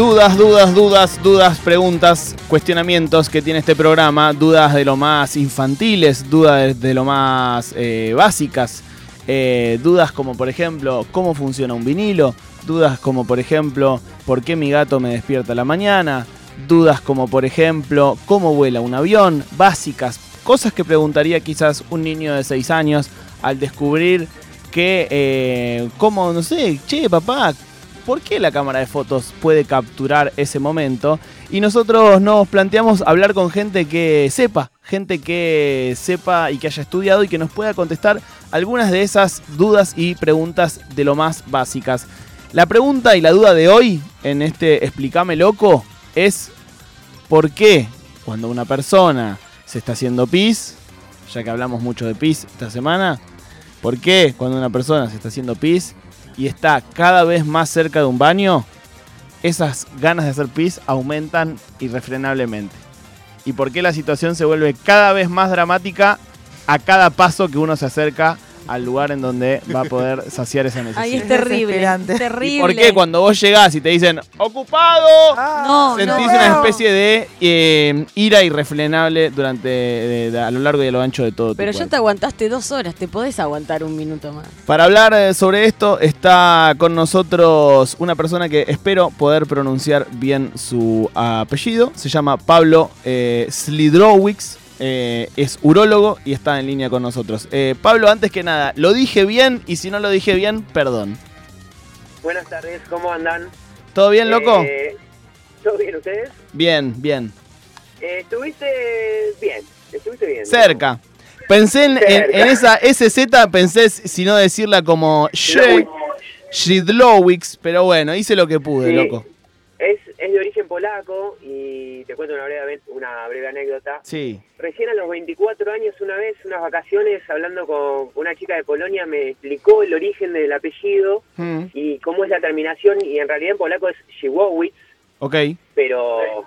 Dudas, dudas, dudas, dudas, preguntas, cuestionamientos que tiene este programa, dudas de lo más infantiles, dudas de lo más eh, básicas, eh, dudas como por ejemplo cómo funciona un vinilo, dudas como por ejemplo por qué mi gato me despierta a la mañana, dudas como por ejemplo cómo vuela un avión, básicas, cosas que preguntaría quizás un niño de 6 años al descubrir que, eh, como, no sé, che, papá, ¿por qué la cámara de fotos puede capturar ese momento? Y nosotros nos planteamos hablar con gente que sepa, gente que sepa y que haya estudiado y que nos pueda contestar algunas de esas dudas y preguntas de lo más básicas. La pregunta y la duda de hoy en este Explícame Loco es ¿por qué cuando una persona se está haciendo pis, ya que hablamos mucho de pis esta semana, ¿por qué cuando una persona se está haciendo pis y está cada vez más cerca de un baño, esas ganas de hacer pis aumentan irrefrenablemente. Y por qué la situación se vuelve cada vez más dramática a cada paso que uno se acerca al lugar en donde va a poder saciar esa necesidad. Ahí es terrible. desesperante. Terrible. ¿Y por qué cuando vos llegás y te dicen ¡Ocupado! No, sentís no. una especie de eh, ira irrefrenable durante de- de- a lo largo y a lo ancho de todo tu Pero ya cuerpo. te aguantaste dos horas, te podés aguantar un minuto más. Para hablar eh, sobre esto está con nosotros una persona que espero poder pronunciar bien su apellido. Se llama Pablo eh, Slidrowicz. Eh, es urólogo y está en línea con nosotros. Eh, Pablo, antes que nada, lo dije bien y si no lo dije bien, perdón. Buenas tardes, ¿cómo andan? ¿Todo bien, loco? Eh, ¿Todo bien ustedes? Bien, bien. Estuviste bien, estuviste bien. ¿no? Cerca. Pensé en, en- Cerca. en esa SZ, pensé si no decirla como Shidlowicz, pero bueno, hice lo que pude, Sí. loco. Es, de origen polaco y te cuento una breve, una breve anécdota. Sí. Recién a los 24 años, una vez, unas vacaciones, hablando con una chica de Polonia, me explicó el origen del apellido Mm, y cómo es la terminación. Y en realidad en polaco es Siwowicz, ok, pero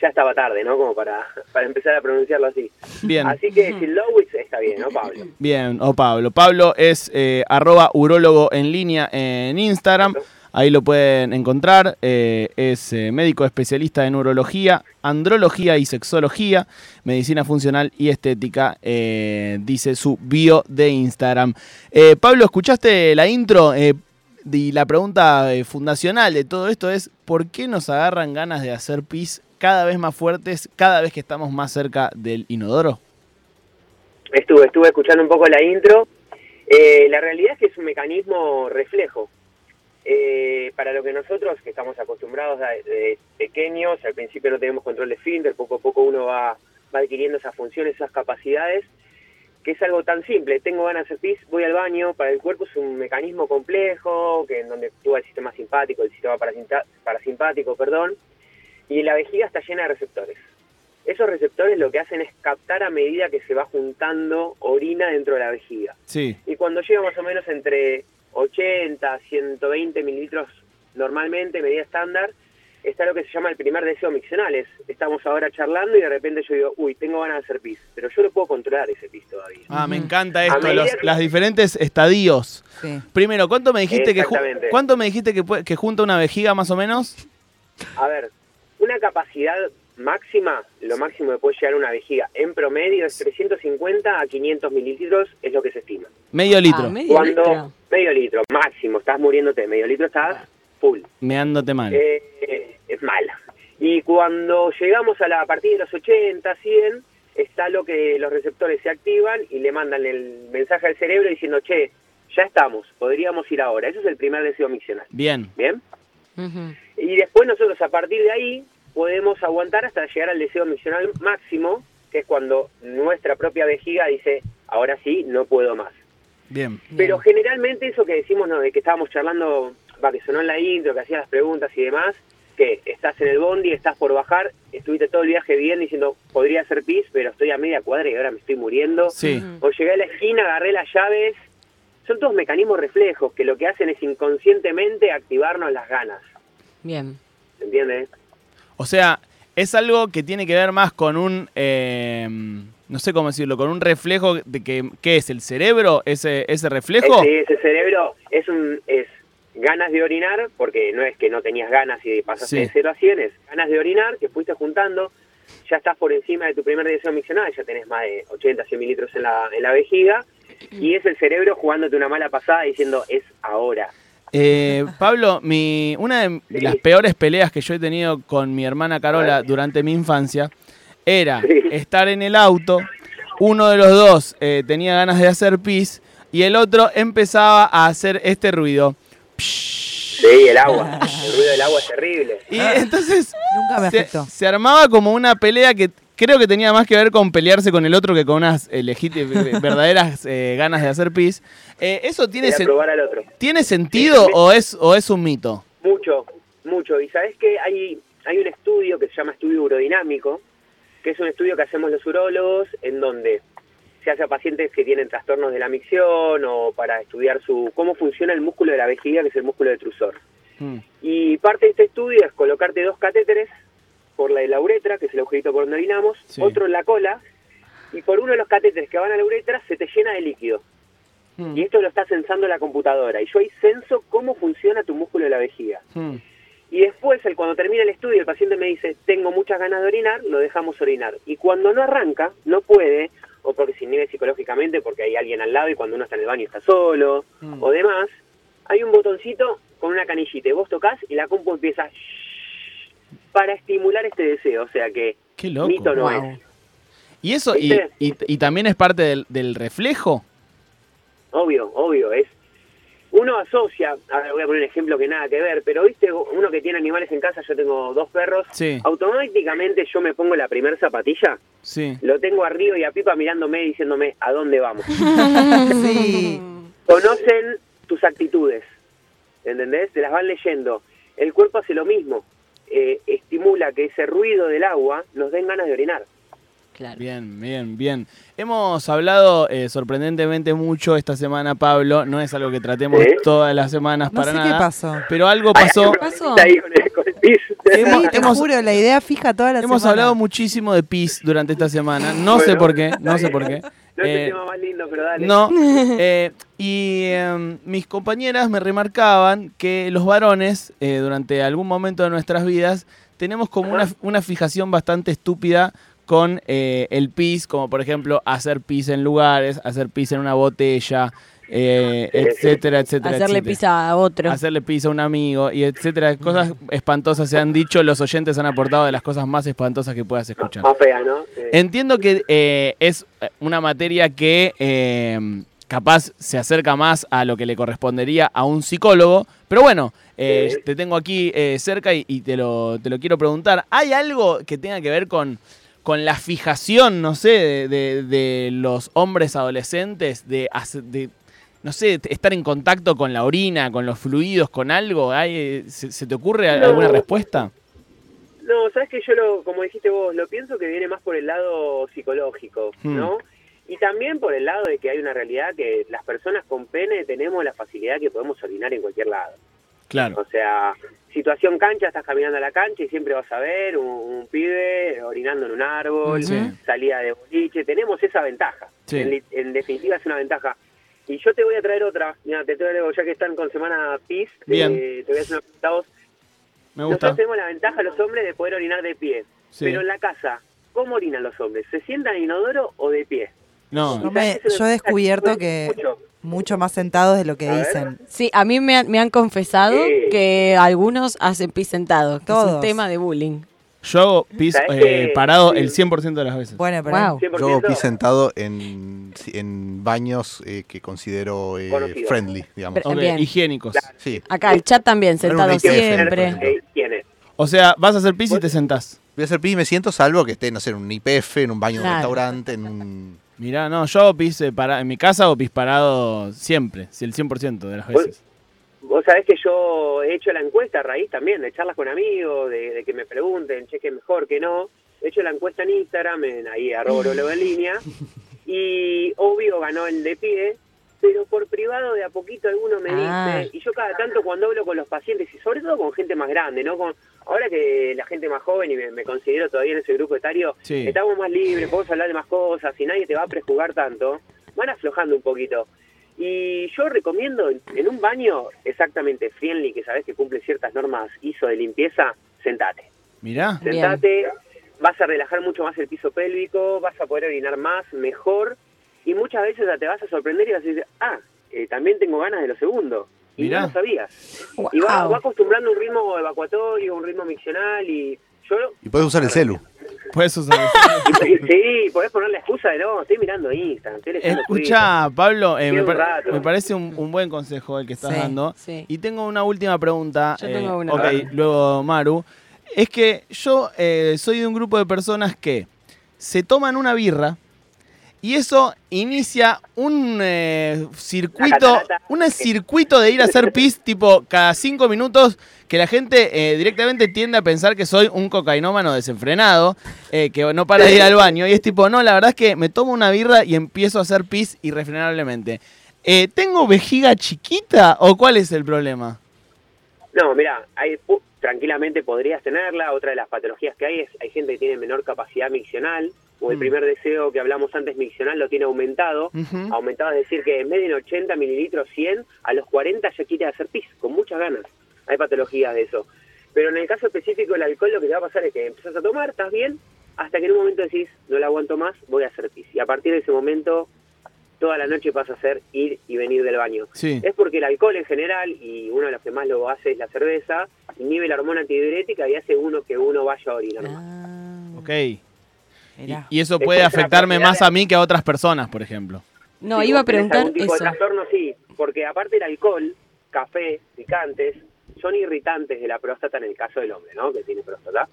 ya estaba tarde, ¿no? Como para, para empezar a pronunciarlo así. bien. Así que Siwowicz está bien, ¿no, Pablo? Bien, o Pablo. Pablo es eh, arroba urólogo en línea en Instagram. Ahí lo pueden encontrar. eh, es eh, médico especialista en urología, andrología y sexología, medicina funcional y estética, eh, dice su bio de Instagram. Pablo, ¿escuchaste la intro? Y la pregunta fundacional de todo esto es, ¿por qué nos agarran ganas de hacer pis cada vez más fuertes, cada vez que estamos más cerca del inodoro? Estuve, estuve escuchando un poco la intro. La realidad es que es un mecanismo reflejo. Eh, para lo que nosotros, que estamos acostumbrados a- de pequeños, al principio no tenemos control de esfínter, poco a poco uno va, va adquiriendo esas funciones, esas capacidades, que es algo tan simple. Tengo ganas de pis, voy al baño. Para el cuerpo es un mecanismo complejo, que en donde actúa el sistema simpático, el sistema parasimpático, perdón, y la vejiga está llena de receptores. Esos receptores lo que hacen es captar a medida que se va juntando orina dentro de la vejiga. Sí. Y cuando llega más o menos entre 80, 120 mililitros normalmente, medida estándar, está lo que se llama el primer deseo miccional. Es, estamos ahora charlando y de repente yo digo, uy, tengo ganas de hacer pis. Pero yo no puedo controlar ese pis todavía. Ah, me encanta esto, los, que- las diferentes estadios. Sí. Primero, ¿cuánto me dijiste que cuánto me dijiste que, puede- que junta una vejiga más o menos? A ver, una capacidad máxima, lo máximo que puede llegar una vejiga en promedio es 350 a 500 mililitros, es lo que se estima. Medio litro, Ah, medio Cuando litro. Medio litro, máximo, estás muriéndote, medio litro estás full. meándote mal. Eh, eh, es mala. Y cuando llegamos a la a partir de los 80, 100, está lo que los receptores se activan y le mandan el mensaje al cerebro diciendo, che, ya estamos, podríamos ir ahora. Eso es el primer deseo miccional. Bien, ¿Bien? Y después nosotros a partir de ahí podemos aguantar hasta llegar al deseo miccional máximo, que es cuando nuestra propia vejiga dice, ahora sí, no puedo más. Bien. Pero generalmente eso que decimos, ¿no? de que estábamos charlando, va, que sonó en la intro, que hacías las preguntas y demás, que estás en el bondi, estás por bajar, estuviste todo el viaje bien diciendo, podría hacer pis, pero estoy a media cuadra y ahora me estoy muriendo. Sí, O llegué a la esquina, agarré las llaves. Son todos mecanismos reflejos que lo que hacen es inconscientemente activarnos las ganas. Bien. ¿Se entiende? o sea, es algo que tiene que ver más con un, eh, no sé cómo decirlo, con un reflejo de que, ¿qué es? ¿El cerebro? ¿Ese, ese reflejo? Ese, ese cerebro es un es ganas de orinar, porque no es que no tenías ganas y pasaste Sí. de 0 a 100, es ganas de orinar, que fuiste juntando, ya estás por encima de tu primer deseo miccional, ya tenés más de 80, 100 mililitros en la, en la vejiga, y es el cerebro jugándote una mala pasada diciendo, es ahora. Eh, Pablo, mi, una de Sí. las peores peleas que yo he tenido con mi hermana Carola durante mi infancia era Sí. estar en el auto, uno de los dos eh, tenía ganas de hacer pis y el otro empezaba a hacer este ruido. Sí, el agua, el ruido del agua es terrible. Y entonces Nunca me se, se armaba como una pelea que creo que tenía más que ver con pelearse con el otro que con unas eh, verdaderas eh, ganas de hacer pis. Eh, ¿Eso tiene, Era sen- probar al otro. ¿tiene sentido o es, o es un mito? Mucho, mucho. Y sabes que hay, hay un estudio que se llama estudio urodinámico, que es un estudio que hacemos los urólogos en donde se hace a pacientes que tienen trastornos de la micción o para estudiar su cómo funciona el músculo de la vejiga, que es el músculo detrusor. Mm. Y parte de este estudio es colocarte dos catéteres por la de la uretra, que es el agujerito por donde orinamos, Sí. otro en la cola, y por uno de los catéteres que van a la uretra se te llena de líquido. Mm. Y esto lo está censando la computadora. Y yo ahí censo cómo funciona tu músculo de la vejiga. Mm. Y después, el, cuando termina el estudio, el paciente me dice, tengo muchas ganas de orinar, lo dejamos orinar. Y cuando no arranca, no puede, o porque se inhibe psicológicamente, porque hay alguien al lado y cuando uno está en el baño está solo, Mm. o demás, hay un botoncito con una canillita y vos tocas y la compu empieza "Shh", para estimular este deseo. O sea que Qué loco. mito no Wow. es. ¿Y eso y, ¿Viste? y, y también es parte del, del reflejo? Obvio, obvio, es... Uno asocia, a ver, voy a poner un ejemplo que nada que ver, pero viste, uno que tiene animales en casa, yo tengo dos perros, Sí, automáticamente yo me pongo la primer zapatilla, sí. lo tengo a Río y a Pipa mirándome y diciéndome a dónde vamos. Sí. Conocen tus actitudes, ¿entendés? Te las van leyendo. El cuerpo hace lo mismo, eh, estimula que ese ruido del agua nos den ganas de orinar. Claro. Bien, bien, bien. Hemos hablado eh, sorprendentemente mucho esta semana, Pablo. No es algo que tratemos todas las semanas No para sé nada. qué pasó. Pero algo pasó. Ay, pasó? está ahí con el, con el pis. Hemos- Sí, te hemos- juro, la idea fija toda la Hemos semana. hablado muchísimo de pis durante esta semana. No sé por qué, no sé por qué. No es Eh, el tema más lindo, pero dale. No, eh, y em, mis compañeras me remarcaban que los varones, eh, durante algún momento de nuestras vidas, tenemos como una, una fijación bastante estúpida con eh, el pis, como por ejemplo hacer pis en lugares, hacer pis en una botella, eh, sí. etcétera, etcétera. Hacerle etcétera. pizza a otro. Hacerle pis a un amigo y etcétera. Cosas espantosas se han dicho, los oyentes han aportado de las cosas más espantosas que puedas escuchar. Más fea, ¿no? Sí. Entiendo que eh, es una materia que eh, capaz se acerca más a lo que le correspondería a un psicólogo, pero bueno, eh, te tengo aquí eh, cerca y, y te, lo, te lo quiero preguntar. ¿Hay algo que tenga que ver con, con la fijación, no sé, de, de- de los hombres adolescentes, de, de, no sé, estar en contacto con la orina, con los fluidos, con algo? ¿Hay, se, se te ocurre No. alguna respuesta? No, sabes que yo, lo, como dijiste vos, lo pienso que viene más por el lado psicológico, Hmm. ¿no? Y también por el lado de que hay una realidad que las personas con pene tenemos la facilidad que podemos orinar en cualquier lado. Claro. O sea, situación cancha, estás caminando a la cancha y siempre vas a ver un, un pibe orinando en un árbol, Sí. salida de boliche, tenemos esa ventaja. Sí. En, definitiva es una ventaja. Y yo te voy a traer otra, mira, te traigo, ya que están con semana PIS, Bien. eh, te voy a hacer unos resultados. Me gusta. Nosotros tenemos la ventaja los hombres de poder orinar de pie. Sí. Pero en la casa, ¿cómo orinan los hombres? ¿Se sientan en inodoro o de pie? No, No me- yo he descubierto que Mucho. más sentados de lo que A ver. dicen. Sí, a mí me han, me han confesado Sí. que algunos hacen pis sentados. que Es un tema de bullying. Yo hago pis ¿Sabés eh, parado sí. el 100% de las veces. Bueno, pero Wow. 100%. Yo pis sentado en, en baños eh, que considero eh, friendly, digamos. Pero- higiénicos. Sí. Acá el chat también, sentado siempre. O sea, vas a hacer pis y te sentás. Voy a hacer pis y me siento salvo que esté, no sé, en un IPF, en un baño de Claro. restaurante, en un... Mirá, no, yo hago pis eh, para, en mi casa hago pis parado siempre, si el 100% de las veces. Vos sabés que yo he hecho la encuesta a raíz también de charlas con amigos, de, de que me pregunten, che, qué mejor, que no. He hecho la encuesta en Instagram, en, ahí, arroba en línea, y obvio ganó el de pie, pero por privado de a poquito alguno me Ah. dice, y yo cada tanto cuando hablo con los pacientes, y sobre todo con gente más grande, ¿no? Con, ahora que la gente más joven, y me, me considero todavía en ese grupo etario, Sí. estamos más libres, podemos hablar de más cosas, y nadie te va a prejugar tanto, van aflojando un poquito. Y yo recomiendo en, un baño exactamente friendly, que sabes que cumple ciertas normas ISO de limpieza, sentate. Mirá. Bien. Sentate, vas a relajar mucho más el piso pélvico, vas a poder orinar más, mejor, y muchas veces te vas a sorprender y vas a decir, ah, eh, también tengo ganas de lo segundo. Y Mirá. no lo sabías. Y va, va acostumbrando un ritmo evacuatorio, un ritmo miccional, y yo... Y puedes usar el celu. Puedes usar. y- sí, podés poner la excusa de no, estoy mirando Instagram, estoy leyendo Twitter". Escucha, Pablo, eh, me, un par- rato. me parece un, un buen consejo el que estás Sí, dando. sí. Y tengo una última pregunta. Yo eh, tengo una. Ok, luego Maru. Es que yo eh, soy de un grupo de personas que se toman una birra y eso inicia un eh, circuito, un circuito de ir a hacer pis tipo cada cinco minutos que la gente eh, directamente tiende a pensar que soy un cocainómano desenfrenado, eh, que no para de ir al baño y es tipo, no, la verdad es que me tomo una birra y empiezo a hacer pis irrefrenablemente. Eh, ¿Tengo vejiga chiquita o cuál es el problema? No, mira, hay, pu- tranquilamente podrías tenerla. Otra de las patologías que hay es, hay gente que tiene menor capacidad miccional, o el Mm. primer deseo que hablamos antes miccional lo tiene aumentado. Ujú. Aumentado es decir que en vez de en 80 mililitros 100, a los 40 ya quiere hacer pis, con muchas ganas. Hay patologías de eso. Pero en el caso específico del alcohol lo que te va a pasar es que empezás a tomar, estás bien, hasta que en un momento decís, no la aguanto más, voy a hacer pis. Y a partir de ese momento, toda la noche pasa a ser ir y venir del baño. Sí. Es porque el alcohol en general, y uno de los que más lo hace es la cerveza, inhibe la hormona antidiurética y hace uno que uno vaya a orinar más. Ah, Ok. Y, mirá. y eso puede afectarme más a mí que a otras personas, por ejemplo. No, Si iba a preguntar algún tipo eso. de trastorno, sí, porque aparte el alcohol, café, picantes, son irritantes de la próstata en el caso del hombre, ¿no? Que tiene próstata.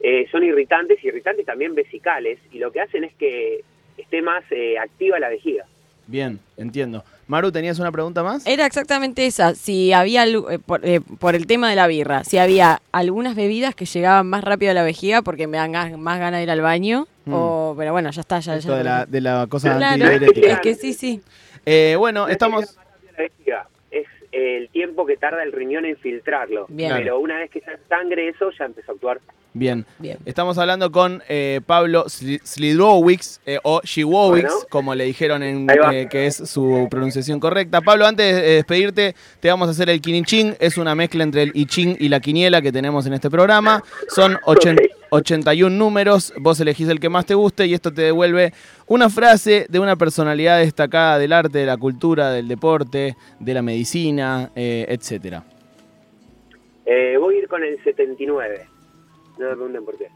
Eh, son irritantes, irritantes también vesicales, y lo que hacen es que esté más eh, activa la vejiga. Bien, entiendo. Maru, ¿tenías una pregunta más? Era exactamente esa, si había, eh, por, eh, por el tema de la birra, si había algunas bebidas que llegaban más rápido a la vejiga porque me dan más ganas de ir al baño, Pero bueno, ya está, ya, Esto ya de la, de la cosa Claro, antidiurética. es que sí, sí. Eh, bueno, No es estamos... es el tiempo que tarda el riñón en filtrarlo. Bien. Pero una vez que ya es sangre eso, ya empezó a actuar. Bien. Bien. Estamos hablando con eh, Pablo Sli- Slidrowicz, eh, o Shiwowicz, Bueno. como le dijeron en eh, que es su pronunciación correcta. Pablo, antes de despedirte, te vamos a hacer el Kiniching. Es una mezcla entre el I Ching y la quiniela que tenemos en este programa. Son ochen- Ok. 81 números. Vos elegís el que más te guste y esto te devuelve una frase de una personalidad destacada del arte, de la cultura, del deporte, de la medicina, eh, etcétera. Eh, voy a ir con el 79. No me pregunten por qué.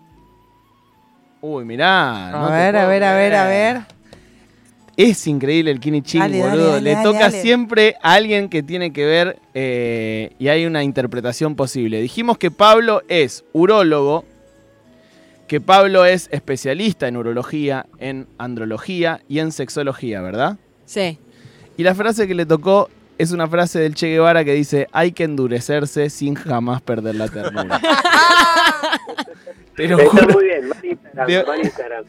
Uy, mirá. no A ver, a ver, a ver, a ver. Es increíble el Kini Ching, Dale, dale, boludo. dale, Le dale, toca dale. siempre a alguien que tiene que ver eh, y hay una interpretación posible. Dijimos que Pablo es urólogo, que Pablo es especialista en urología, en andrología y en sexología, ¿verdad? Sí. Y la frase que le tocó es una frase del Che Guevara que dice, hay que endurecerse sin jamás perder la ternura. Te lo Está juro. muy bien, va en Instagram, De- Instagram.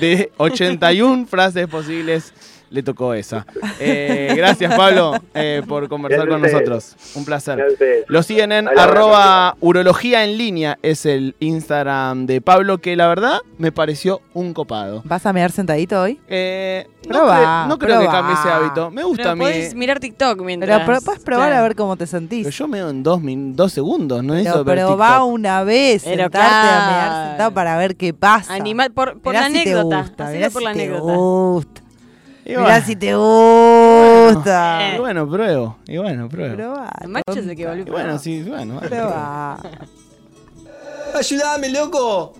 De 81 frases posibles, le tocó esa. Eh, gracias, Pablo, eh, por conversar Gracias con nosotros. Un placer. Gracias. Lo siguen en arroba urología en línea, es el Instagram de Pablo, que la verdad me pareció un copado. ¿Vas a mirar sentadito hoy? Eh, no, Probá, cre- no creo que cambie ese hábito. Me gusta Pero a mí. podés mirar TikTok mientras. Pero, pero puedes probar Claro. a ver cómo te sentís. Pero yo me en dos, dos segundos, no es Pero eso probá TikTok. una vez, Pero sentarte a mirar sentado para ver qué pasa. Animal, por, por la si te gusta, por si la te anécdota. gusta. Y Mirá bueno, si te gusta. y bueno, pruebo. Y bueno, pruebo. Probá, El macho se que volvió. Y bueno, sí, bueno. Probá. ¡Ayúdame, loco!